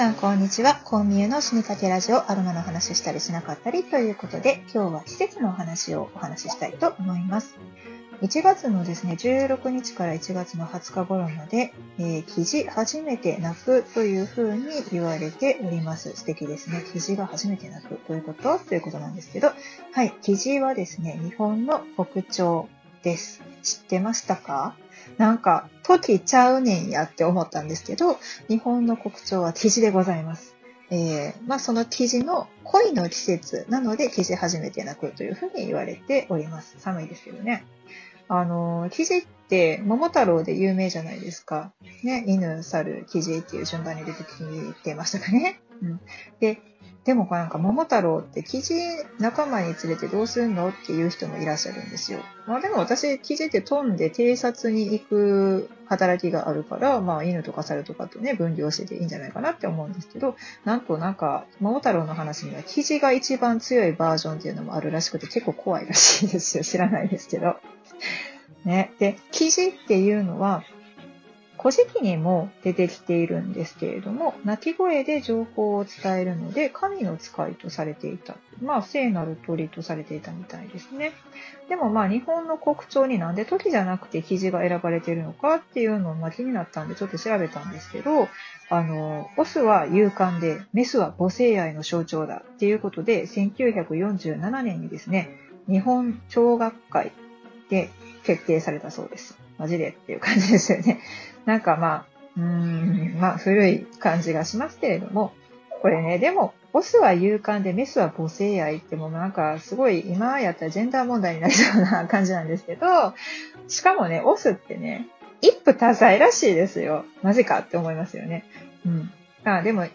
さん、こんにちは。コンミュの死にかけラジオ、アロマの話したりしなかったりということで、今日は季節のお話をお話ししたいと思います。1月のですね、16日から1月の20日頃まで、えー、記事初めて泣くというふうに言われております。素敵ですね。記事が初めて泣くということということなんですけど、はい、記事はですね、日本の国鳥です。知ってましたか？なんか、時ちゃうねんやって思ったんですけど、日本の国鳥は記事でございます。えー、まあ、その生地の恋の季節なので生地初めて泣くというふうに言われております。寒いですけどね。あの、生地って桃太郎で有名じゃないですか。ね、犬、猿、生地っていう順番に出てきてましたかね。うん。で、でもなんか桃太郎って生地仲間に連れてどうすんのっていう人もいらっしゃるんですよ。まあでも私、生地って飛んで偵察に行く働きがあるから、まあ犬とか猿とかとね、分離してていいんじゃないかなって思うんですけど、なんとなんか、桃太郎の話には生地が一番強いバージョンっていうのもあるらしくて結構怖いらしいですよ。知らないですけど。ね。で、記事っていうのは、古事記にも出てきているんですけれども、鳴き声で情報を伝えるので、神の使いとされていた。まあ、聖なる鳥とされていたみたいですね。でもまあ、日本の国鳥になんで鳥じゃなくて記事が選ばれているのかっていうのをま気になったんでちょっと調べたんですけど、あの、オスは勇敢で、メスは母性愛の象徴だっていうことで、1947年にですね、日本鳥学会で決定されたそうです。マジでっていう感じですよね。なんかまあ、うーん、まあ古い感じがしますけれども、これね、でも、オスは勇敢でメスは母性愛ってもうなんかすごい今やったらジェンダー問題になりそうな感じなんですけど、しかもね、オスってね、一夫多妻らしいですよ。マジかって思いますよね。うん。あでも、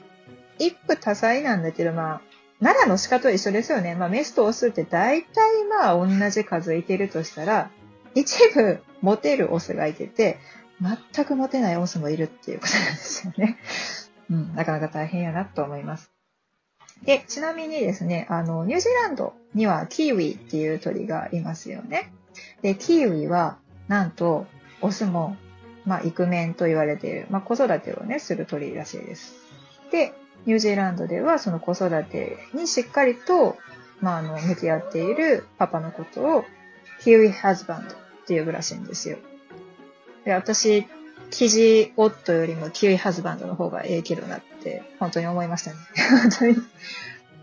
一夫多妻なんだけど、まあ、奈良の鹿と一緒ですよね。まあ、メスとオスって大体まあ同じ数いてるとしたら、一部モテるオスがいてて、全くモテないオスもいるっていうことなんですよね。うん、なかなか大変やなと思います。で、ちなみにですね、あの、ニュージーランドにはキーウィっていう鳥がいますよね。で、キーウィは、なんと、オスも、まあ、イクメンと言われている、まあ、子育てをね、する鳥らしいです。で、ニュージーランドでは、その子育てにしっかりと、まあ、あの、向き合っているパパのことを、キーウィハズバンドって呼ぶらしいんですよ。で、私、記事夫よりもキウイハズバンドの方がええけどなって、本当に思いましたね。本当に。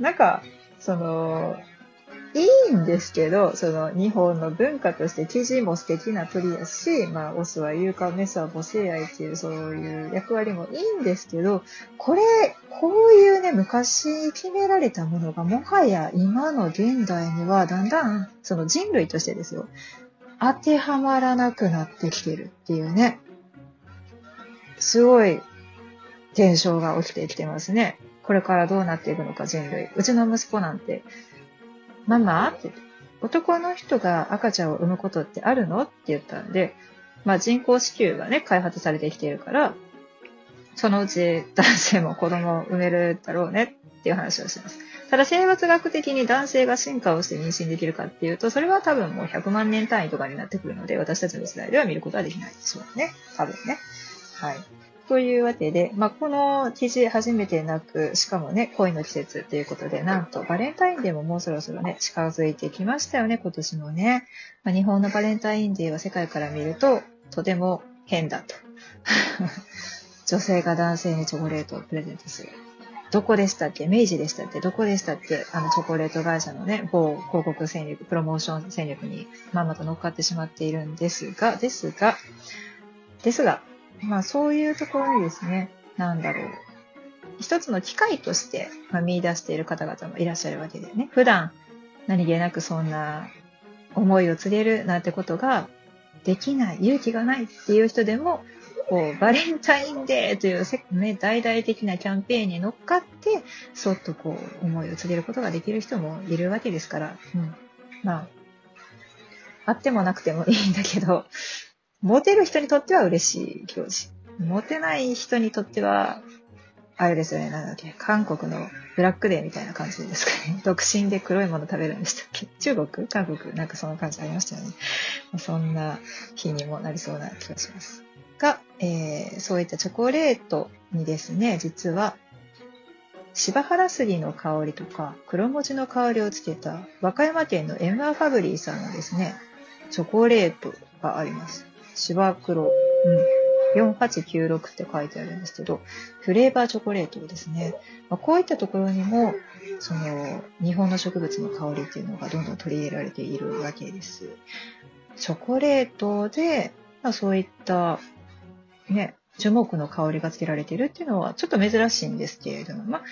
なんか、その、いいんですけど、その日本の文化として記事も素敵な鳥やし、まあ、オスは勇敢、メスは母性愛っていうそういう役割もいいんですけど、これ、こういうね、昔決められたものがもはや今の現代にはだんだん、その人類としてですよ、当てはまらなくなってきてるっていうね。すごい現象が起きてきてますね。これからどうなっていくのか人類。うちの息子なんて、ママ？って、男の人が赤ちゃんを産むことってあるの？って言ったんで、まあ人工子宮がね、開発されてきているから、そのうち男性も子供を産めるだろうねっていう話をします。ただ生物学的に男性が進化をして妊娠できるかっていうと、それは多分もう100万年単位とかになってくるので、私たちの世代では見ることはできないでしょうね。多分ね。はい。というわけで、まあ、この記事初めて泣く、しかもね、恋の季節ということで、なんとバレンタインデーももうそろそろね、近づいてきましたよね、今年もね。まあ、日本のバレンタインデーは世界から見ると、とても変だと。女性が男性にチョコレートをプレゼントする。どこでしたっけ？明治でしたっけ？どこでしたっけ？あのチョコレート会社のね、某広告戦略、プロモーション戦略にまんまと乗っかってしまっているんですが、ですが、ですが、まあそういうところにですね、なんだろう。一つの機会として、まあ、見出している方々もいらっしゃるわけでね。普段何気なくそんな思いを告げるなんてことができない、勇気がないっていう人でも、こう、バレンタインデーという、ね、大々的なキャンペーンに乗っかって、そっとこう、思いを告げることができる人もいるわけですから、うん。まあ、あってもなくてもいいんだけど、モテる人にとっては嬉しい行事。モテない人にとっては、あれですよね、なんだっけ、韓国のブラックデーみたいな感じですかね。独身で黒いもの食べるんでしたっけ中国？韓国？なんかそんな感じありましたよね。そんな日にもなりそうな気がします。が、えー、そういったチョコレートにですね、実は芝原杉の香りとか黒文字の香りをつけた和歌山県のエムアファブリーさんのですね、チョコレートがあります。芝黒、うん、4896って書いてあるんですけど、フレーバーチョコレートですね。まあ、こういったところにも、その、日本の植物の香りっていうのがどんどん取り入れられているわけです。チョコレートで、まあ、そういった、ね、樹木の香りがつけられているっていうのはちょっと珍しいんですけれども、まあ、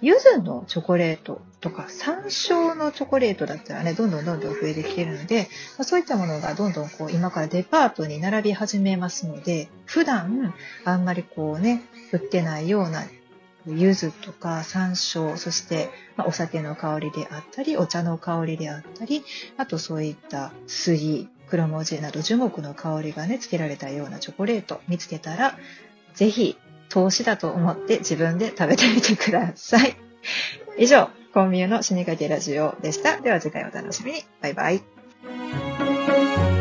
柚子のチョコレートとか山椒のチョコレートだったらね、どんどんどんどん増えてきてるので、まあ、そういったものがどんどんこう今からデパートに並び始めますので、普段あんまりこうね、売ってないような柚子とか山椒、そして、お酒の香りであったり、お茶の香りであったり、あとそういった杉、黒文字など樹木の香りがね、つけられたようなチョコレート見つけたら、ぜひ投資だと思って自分で食べてみてください。以上、コンビニの死にかけラジオでした。では次回お楽しみに。バイバイ。